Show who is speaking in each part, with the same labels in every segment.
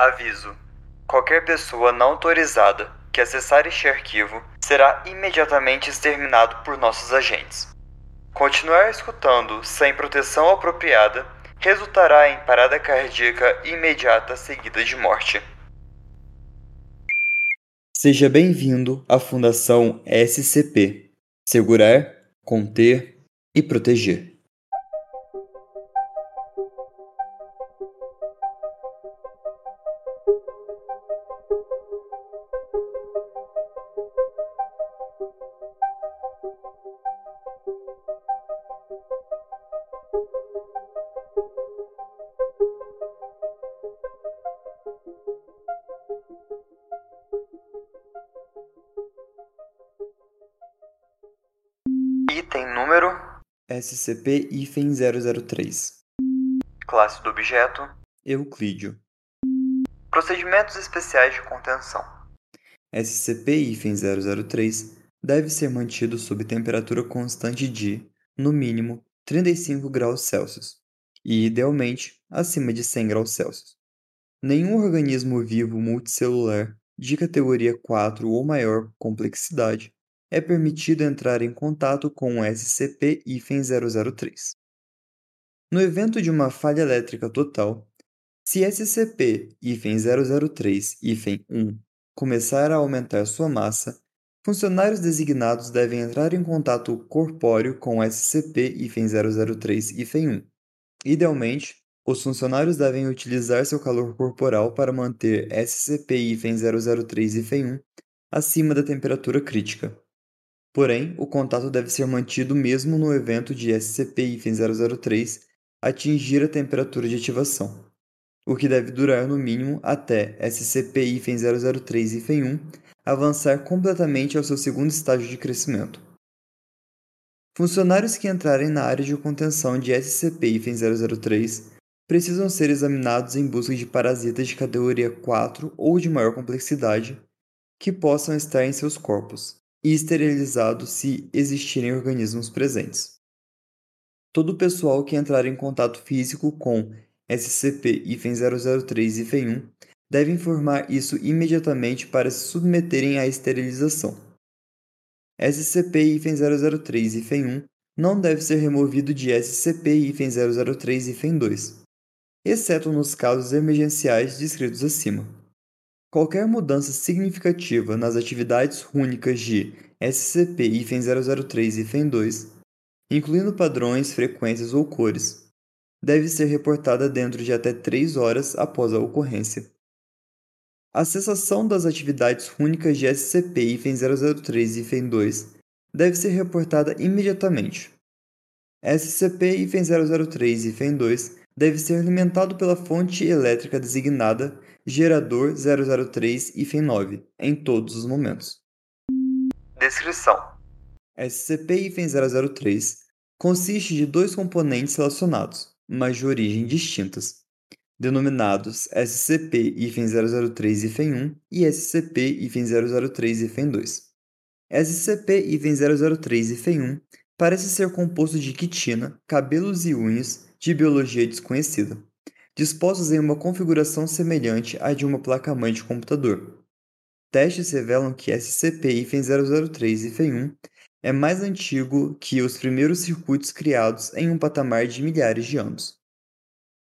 Speaker 1: Aviso: qualquer pessoa não autorizada que acessar este arquivo será imediatamente exterminado por nossos agentes. Continuar escutando sem proteção apropriada resultará em parada cardíaca imediata seguida de morte.
Speaker 2: Seja bem-vindo à Fundação SCP Segurar, Conter e Proteger. SCP-003
Speaker 1: classe do objeto,
Speaker 2: Euclídeo
Speaker 1: procedimentos especiais de contenção.
Speaker 2: SCP-003 deve ser mantido sob temperatura constante de, no mínimo, 35 graus Celsius e, idealmente, acima de 100 graus Celsius. Nenhum organismo vivo multicelular de categoria 4 ou maior complexidade é permitido entrar em contato com o SCP-003. No evento de uma falha elétrica total, se SCP-003-1 começar a aumentar sua massa, funcionários designados devem entrar em contato corpóreo com SCP-003-1. Idealmente, os funcionários devem utilizar seu calor corporal para manter SCP-003-1 acima da temperatura crítica. Porém, o contato deve ser mantido mesmo no evento de SCP-003 atingir a temperatura de ativação, o que deve durar no mínimo até SCP-003-1 avançar completamente ao seu segundo estágio de crescimento. Funcionários que entrarem na área de contenção de SCP-003 precisam ser examinados em busca de parasitas de categoria 4 ou de maior complexidade que possam estar em seus corpos e esterilizados se existirem organismos presentes. Todo o pessoal que entrar em contato físico com SCP-003-1 deve informar isso imediatamente para se submeterem à esterilização. SCP-003-1 não deve ser removido de SCP-003-2, exceto nos casos emergenciais descritos acima. Qualquer mudança significativa nas atividades únicas de SCP-003-2 incluindo padrões, frequências ou cores, deve ser reportada dentro de até 3 horas após a ocorrência. A cessação das atividades únicas de SCP-003 e FEN2 deve ser reportada imediatamente. SCP-003 e FEN2 deve ser alimentado pela fonte elétrica designada gerador 003 e FEN9 em todos os momentos.
Speaker 1: Descrição:
Speaker 2: SCP-003 consiste de dois componentes relacionados, mas de origem distintas, denominados SCP-003-1 e SCP-003-2. SCP-003-1 parece ser composto de quitina, cabelos e unhas de biologia desconhecida, dispostos em uma configuração semelhante à de uma placa-mãe de computador. Testes revelam que SCP-003-1 é mais antigo que os primeiros circuitos criados em um patamar de milhares de anos.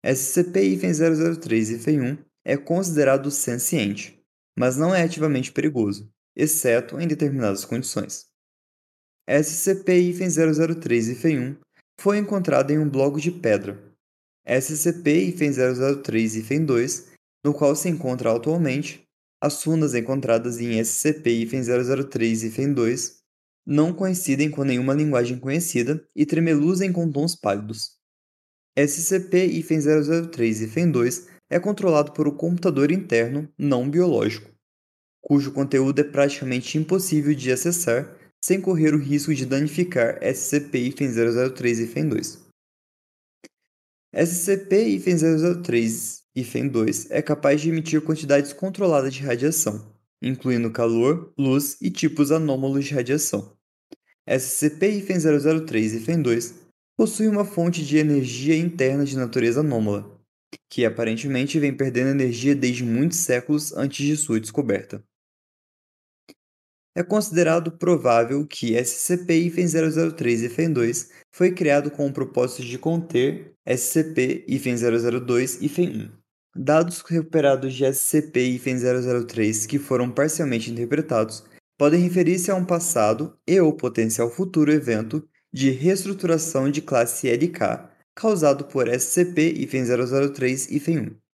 Speaker 2: SCP-003 e FEI-1 é considerado senciente, mas não é ativamente perigoso, exceto em determinadas condições. SCP-003 e FEI-1 foi encontrado em um bloco de pedra. SCP-003 e FEI-2, no qual se encontra atualmente, as runas encontradas em SCP-003 e FEI-2 não coincidem com nenhuma linguagem conhecida e tremeluzem com tons pálidos. SCP-003 e FEN2 é controlado por um computador interno não biológico, cujo conteúdo é praticamente impossível de acessar sem correr o risco de danificar SCP-003 e FEN2. SCP-003 e FEN2 é capaz de emitir quantidades controladas de radiação, incluindo calor, luz e tipos anômalos de radiação. SCP-003 e FEN2 possui uma fonte de energia interna de natureza anômala, que aparentemente vem perdendo energia desde muitos séculos antes de sua descoberta. É considerado provável que SCP-003 e 2 foi criado com o propósito de conter SCP-002 e 1 Dados recuperados de SCP-003 que foram parcialmente interpretados podem referir-se a um passado e ou potencial futuro evento de reestruturação de classe LK causado por SCP-003 e 1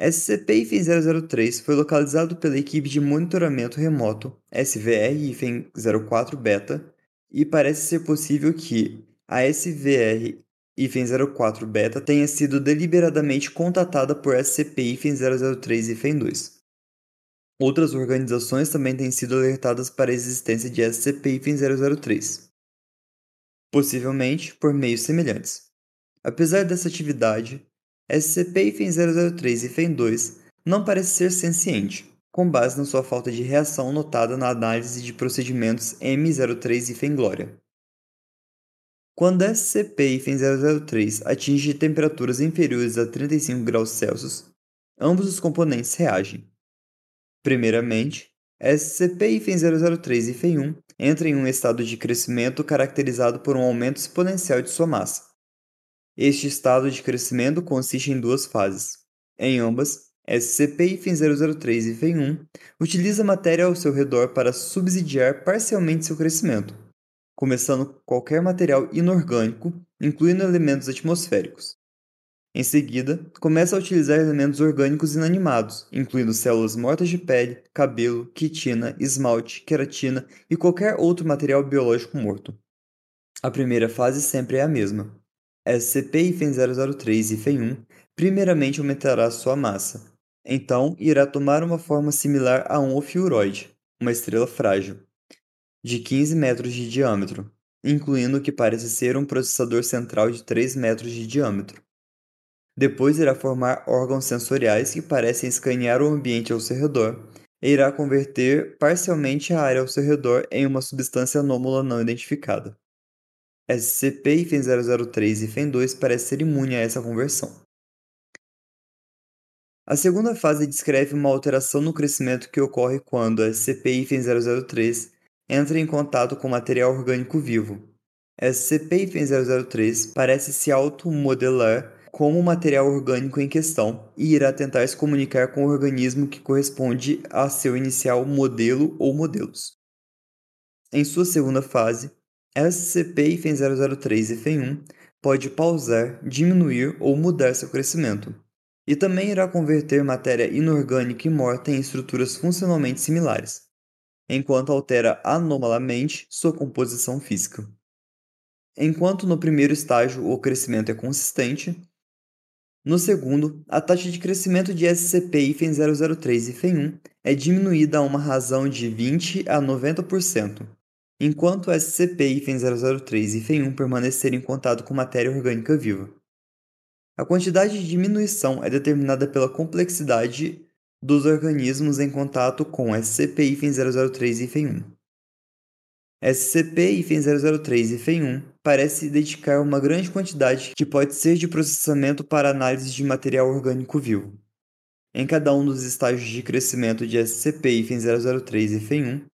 Speaker 2: SCP-003 foi localizado pela equipe de monitoramento remoto SVR-04 Beta e parece ser possível que a SVR-04 Beta tenha sido deliberadamente contatada por SCP-003 e 2 Outras organizações também têm sido alertadas para a existência de SCP-003, possivelmente por meios semelhantes. Apesar dessa atividade, SCP-003 e FEN2 não parece ser senciente, com base na sua falta de reação notada na análise de procedimentos M03 e FENGLORIA. Quando SCP-003 atinge temperaturas inferiores a 35 graus Celsius, ambos os componentes reagem. Primeiramente, SCP-003 e FEN1 entram em um estado de crescimento caracterizado por um aumento exponencial de sua massa, este estado de crescimento consiste em duas fases. Em ambas, SCP-003 e FEN1 utiliza matéria ao seu redor para subsidiar parcialmente seu crescimento, começando qualquer material inorgânico, incluindo elementos atmosféricos. Em seguida, começa a utilizar elementos orgânicos inanimados, incluindo células mortas de pele, cabelo, quitina, esmalte, queratina e qualquer outro material biológico morto. A primeira fase sempre é a mesma. SCP-003 e FEN1 primeiramente aumentará sua massa. Então, irá tomar uma forma similar a um ofiuroide, uma estrela frágil, de 15 metros de diâmetro, incluindo o que parece ser um processador central de 3 metros de diâmetro. Depois irá formar órgãos sensoriais que parecem escanear o ambiente ao seu redor e irá converter parcialmente a área ao seu redor em uma substância anômala não identificada. SCP-003 e FEN2 parece ser imune a essa conversão. A segunda fase descreve uma alteração no crescimento que ocorre quando SCP-003 entra em contato com material orgânico vivo. SCP-003 parece se automodelar como o material orgânico em questão e irá tentar se comunicar com o organismo que corresponde a seu inicial modelo ou modelos. Em sua segunda fase, SCP-003 e FEN1 pode pausar, diminuir ou mudar seu crescimento, e também irá converter matéria inorgânica e morta em estruturas funcionalmente similares, enquanto altera anomalamente sua composição física. Enquanto no primeiro estágio o crescimento é consistente, no segundo, a taxa de crescimento de SCP-003 e FEN1 é diminuída a uma razão de 20 a 90%, enquanto SCP-003 e FEN1 permanecerem em contato com matéria orgânica viva. A quantidade de diminuição é determinada pela complexidade dos organismos em contato com SCP-003 e FEN1. SCP-003 e FEN1 parece dedicar uma grande quantidade que pode ser de processamento para análise de material orgânico vivo. Em cada um dos estágios de crescimento de SCP-003 e FEN1,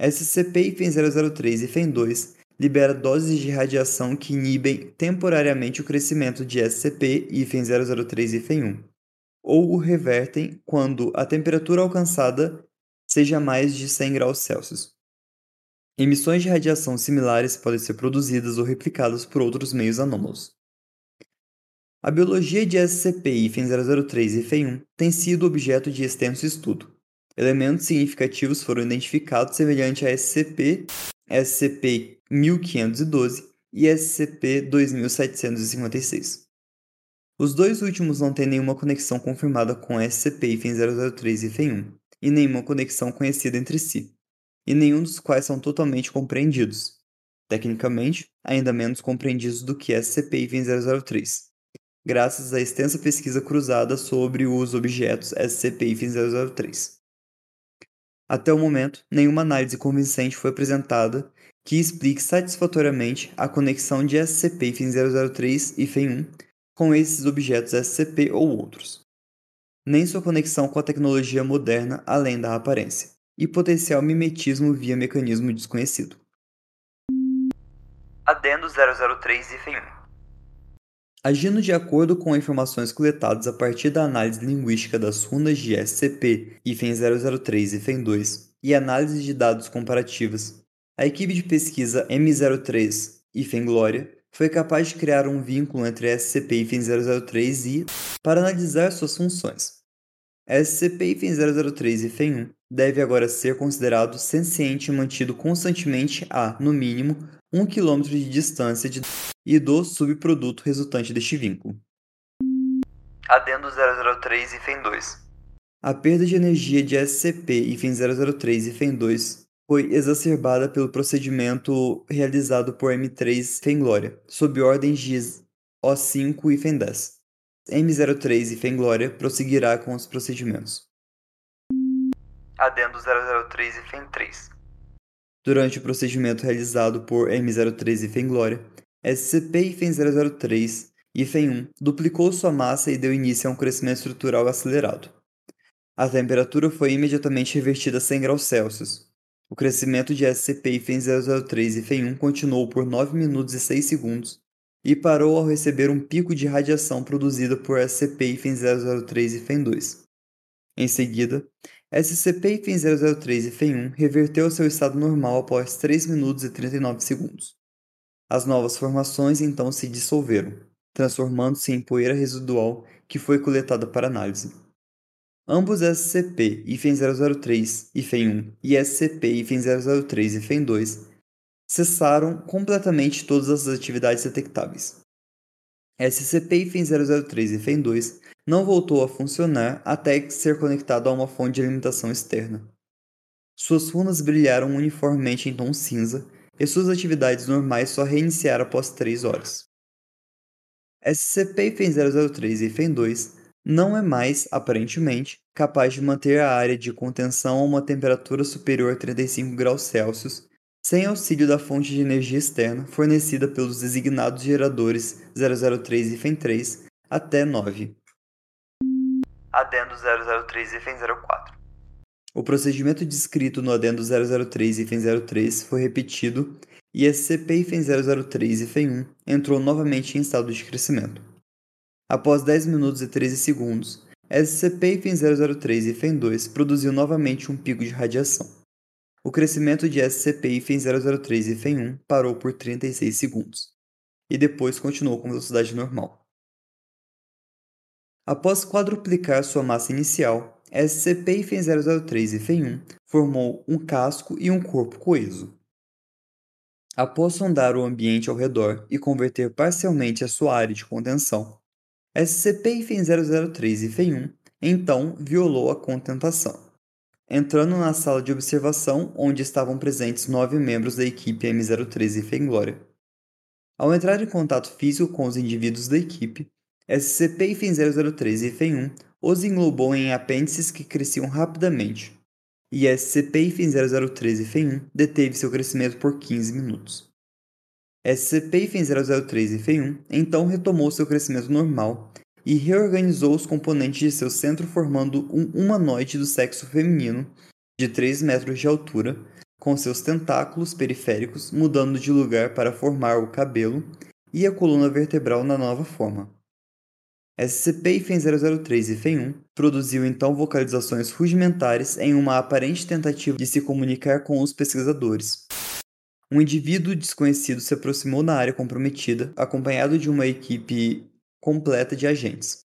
Speaker 2: SCP-003 e FEN2 libera doses de radiação que inibem temporariamente o crescimento de SCP-003 e FEN1, ou o revertem quando a temperatura alcançada seja mais de 100 graus Celsius. Emissões de radiação similares podem ser produzidas ou replicadas por outros meios anômalos. A biologia de SCP-003 e FEN1 tem sido objeto de extenso estudo. Elementos significativos foram identificados semelhante a SCP, SCP-1512 e SCP-2756. Os dois últimos não têm nenhuma conexão confirmada com SCP-003 e FEN1, e nenhuma conexão conhecida entre si, e nenhum dos quais são totalmente compreendidos. Tecnicamente, ainda menos compreendidos do que SCP-003, graças à extensa pesquisa cruzada sobre os objetos SCP-003. Até o momento, nenhuma análise convincente foi apresentada que explique satisfatoriamente a conexão de SCP-003 e FEN1 com esses objetos SCP ou outros, nem sua conexão com a tecnologia moderna além da aparência, e potencial mimetismo via mecanismo desconhecido.
Speaker 1: Adendo 003 e 1
Speaker 2: Agindo de acordo com informações coletadas a partir da análise linguística das runas de SCP, IFEM 003 e IFEM 2 e análise de dados comparativas, a equipe de pesquisa M03 IFEM Glória foi capaz de criar um vínculo entre SCP IFEM 003 e para analisar suas funções. SCP IFEM 003 e IFEM 1 deve agora ser considerado senciente e mantido constantemente a, no mínimo, 1 km de distância de e do subproduto resultante deste vínculo.
Speaker 1: Adendo 003 e FEM 2
Speaker 2: A perda de energia de SCP e FEM 003 e FEM 2 foi exacerbada pelo procedimento realizado por M3 FEM Glória, sob ordens de O5 e FEM 10. M03 e FEM Glória prosseguirá com os procedimentos.
Speaker 1: Adendo 003 e FEM 3
Speaker 2: Durante o procedimento realizado por M03 e FEM Glória, SCP-003 1 duplicou sua massa e deu início a um crescimento estrutural acelerado. A temperatura foi imediatamente revertida a 100 graus Celsius. O crescimento de SCP-003 1 continuou por 9 minutos e 6 segundos e parou ao receber um pico de radiação produzida por SCP-003 2. Em seguida, SCP-003 1 reverteu seu estado normal após 3 minutos e 39 segundos. As novas formações então se dissolveram, transformando-se em poeira residual que foi coletada para análise. Ambos SCP IFEM-003 IFEM-1 e SCP IFEM-003 IFEM-2 cessaram completamente todas as atividades detectáveis. SCP IFEM-003 IFEM-2 não voltou a funcionar até ser conectado a uma fonte de alimentação externa. Suas runas brilharam uniformemente em tom cinza e suas atividades normais só reiniciaram após 3 horas. SCP-003 e FEN-2 não é mais, aparentemente, capaz de manter a área de contenção a uma temperatura superior a 35 graus Celsius sem auxílio da fonte de energia externa fornecida pelos designados geradores 003 e FEN-3 até 9.
Speaker 1: Adendo 003 e FEN-04
Speaker 2: o procedimento descrito no adendo 003 e FEM 03 foi repetido e SCP FEM 003 e FEM 1 entrou novamente em estado de crescimento. Após 10 minutos e 13 segundos, SCP FEM 003 e FEM 2 produziu novamente um pico de radiação. O crescimento de SCP FEM 003 e FEM 1 parou por 36 segundos, e depois continuou com velocidade normal. Após quadruplicar sua massa inicial, SCP-003 e FEM-1 formou um casco e um corpo coeso. Após sondar o ambiente ao redor e converter parcialmente a sua área de contenção, SCP-003 e FEM-1 então violou a contentação, entrando na sala de observação onde estavam presentes nove membros da equipe M03 e FEM-Glória. Ao entrar em contato físico com os indivíduos da equipe, SCP-003 e FEM-1 os englobou em apêndices que cresciam rapidamente, e SCP-003 e FEM1 deteve seu crescimento por 15 minutos. SCP-003 e FEM1 então retomou seu crescimento normal e reorganizou os componentes de seu centro formando um humanoide do sexo feminino de 3 metros de altura, com seus tentáculos periféricos mudando de lugar para formar o cabelo e a coluna vertebral na nova forma. SCP FEM 003 e FEM 1 produziu então vocalizações rudimentares em uma aparente tentativa de se comunicar com os pesquisadores. Um indivíduo desconhecido se aproximou na área comprometida, acompanhado de uma equipe completa de agentes.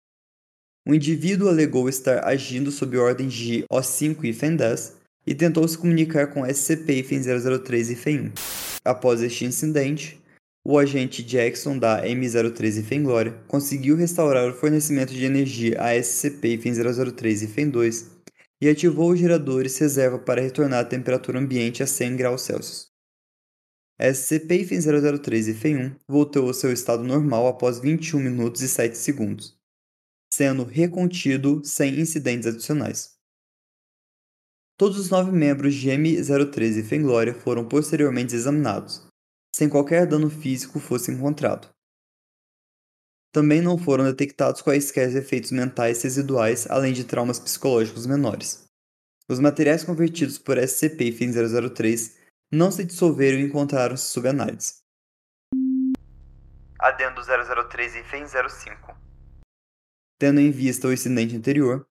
Speaker 2: O indivíduo alegou estar agindo sob ordens de O5 e FEN-10 e tentou se comunicar com SCP FEM 003 e FEM 1. Após este incidente, o agente Jackson da M013 Fenglória conseguiu restaurar o fornecimento de energia a SCP FEM003 e FEM2 e ativou os geradores reserva para retornar a temperatura ambiente a 100 graus Celsius. SCP FEM003 e FEM1 voltou ao seu estado normal após 21 minutos e 7 segundos, sendo recontido sem incidentes adicionais. Todos os nove membros de M013 e Fenglória foram posteriormente examinados, sem qualquer dano físico fosse encontrado. Também não foram detectados quaisquer efeitos mentais residuais, além de traumas psicológicos menores. Os materiais convertidos por SCP e FEM 003 não se dissolveram e encontraram-se sob análise.
Speaker 1: Adendo 003 e FEM 05
Speaker 2: Tendo em vista o incidente anterior,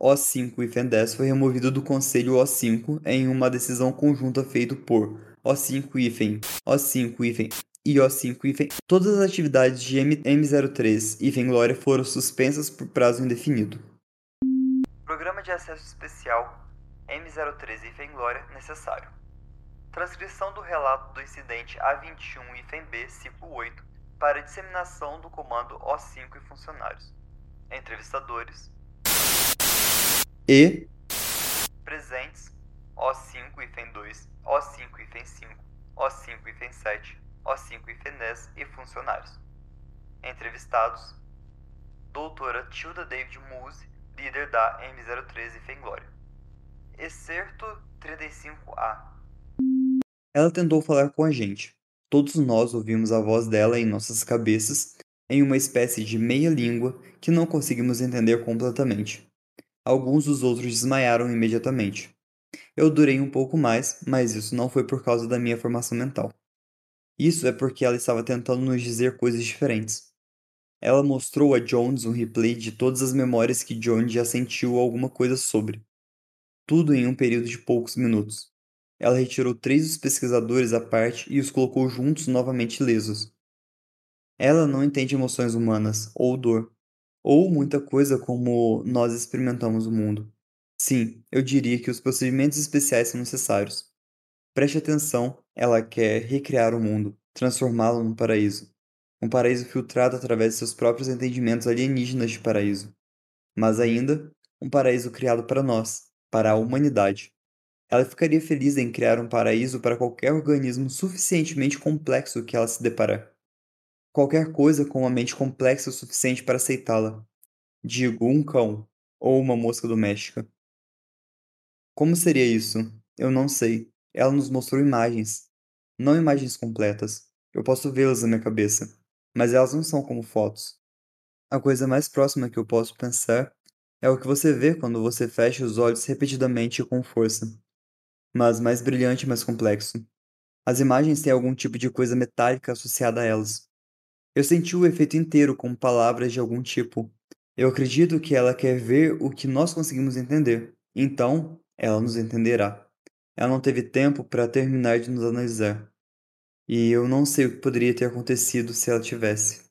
Speaker 2: O5 e FEM 10 foi removido do Conselho O5 em uma decisão conjunta feita por O5 e FEM, O5 e FEM e O5 e FEM. Todas as atividades de M03 e FEM Glória foram suspensas por prazo indefinido.
Speaker 1: Programa de Acesso Especial M03 e FEM Glória necessário. Transcrição do relato do incidente A21 e FEM-B, ciclo 8, para disseminação do comando O5 e funcionários. Entrevistadores.
Speaker 2: E
Speaker 1: Presentes O5 e FEM2, O5 e FEM5, O5 e FEM7, O5 e FEM10 e funcionários. Entrevistados. Doutora Tilda David Muse, líder da M03 e FEM Glória. Excerto 35A.
Speaker 2: Ela tentou falar com a gente. Todos nós ouvimos a voz dela em nossas cabeças, em uma espécie de meia-língua que não conseguimos entender completamente. Alguns dos outros desmaiaram imediatamente. Eu durei um pouco mais, mas isso não foi por causa da minha formação mental. Isso é porque ela estava tentando nos dizer coisas diferentes. Ela mostrou a Jones um replay de todas as memórias que Jones já sentiu alguma coisa sobre. Tudo em um período de poucos minutos. Ela retirou três dos pesquisadores à parte e os colocou juntos novamente lesos. Ela não entende emoções humanas, ou dor, ou muita coisa como nós experimentamos o mundo. Sim, eu diria que os procedimentos especiais são necessários. Preste atenção, ela quer recriar o mundo, transformá-lo num paraíso. Um paraíso filtrado através de seus próprios entendimentos alienígenas de paraíso. Mas ainda, um paraíso criado para nós, para a humanidade. Ela ficaria feliz em criar um paraíso para qualquer organismo suficientemente complexo que ela se deparar. Qualquer coisa com uma mente complexa o suficiente para aceitá-la. Digo, um cão ou uma mosca doméstica. Como seria isso? Eu não sei. Ela nos mostrou imagens. Não imagens completas. Eu posso vê-las na minha cabeça. Mas elas não são como fotos. A coisa mais próxima que eu posso pensar é o que você vê quando você fecha os olhos repetidamente e com força. Mas mais brilhante e mais complexo. As imagens têm algum tipo de coisa metálica associada a elas. Eu senti o efeito inteiro como palavras de algum tipo. Eu acredito que ela quer ver o que nós conseguimos entender. Então, ela nos entenderá. Ela não teve tempo para terminar de nos analisar. E eu não sei o que poderia ter acontecido se ela tivesse.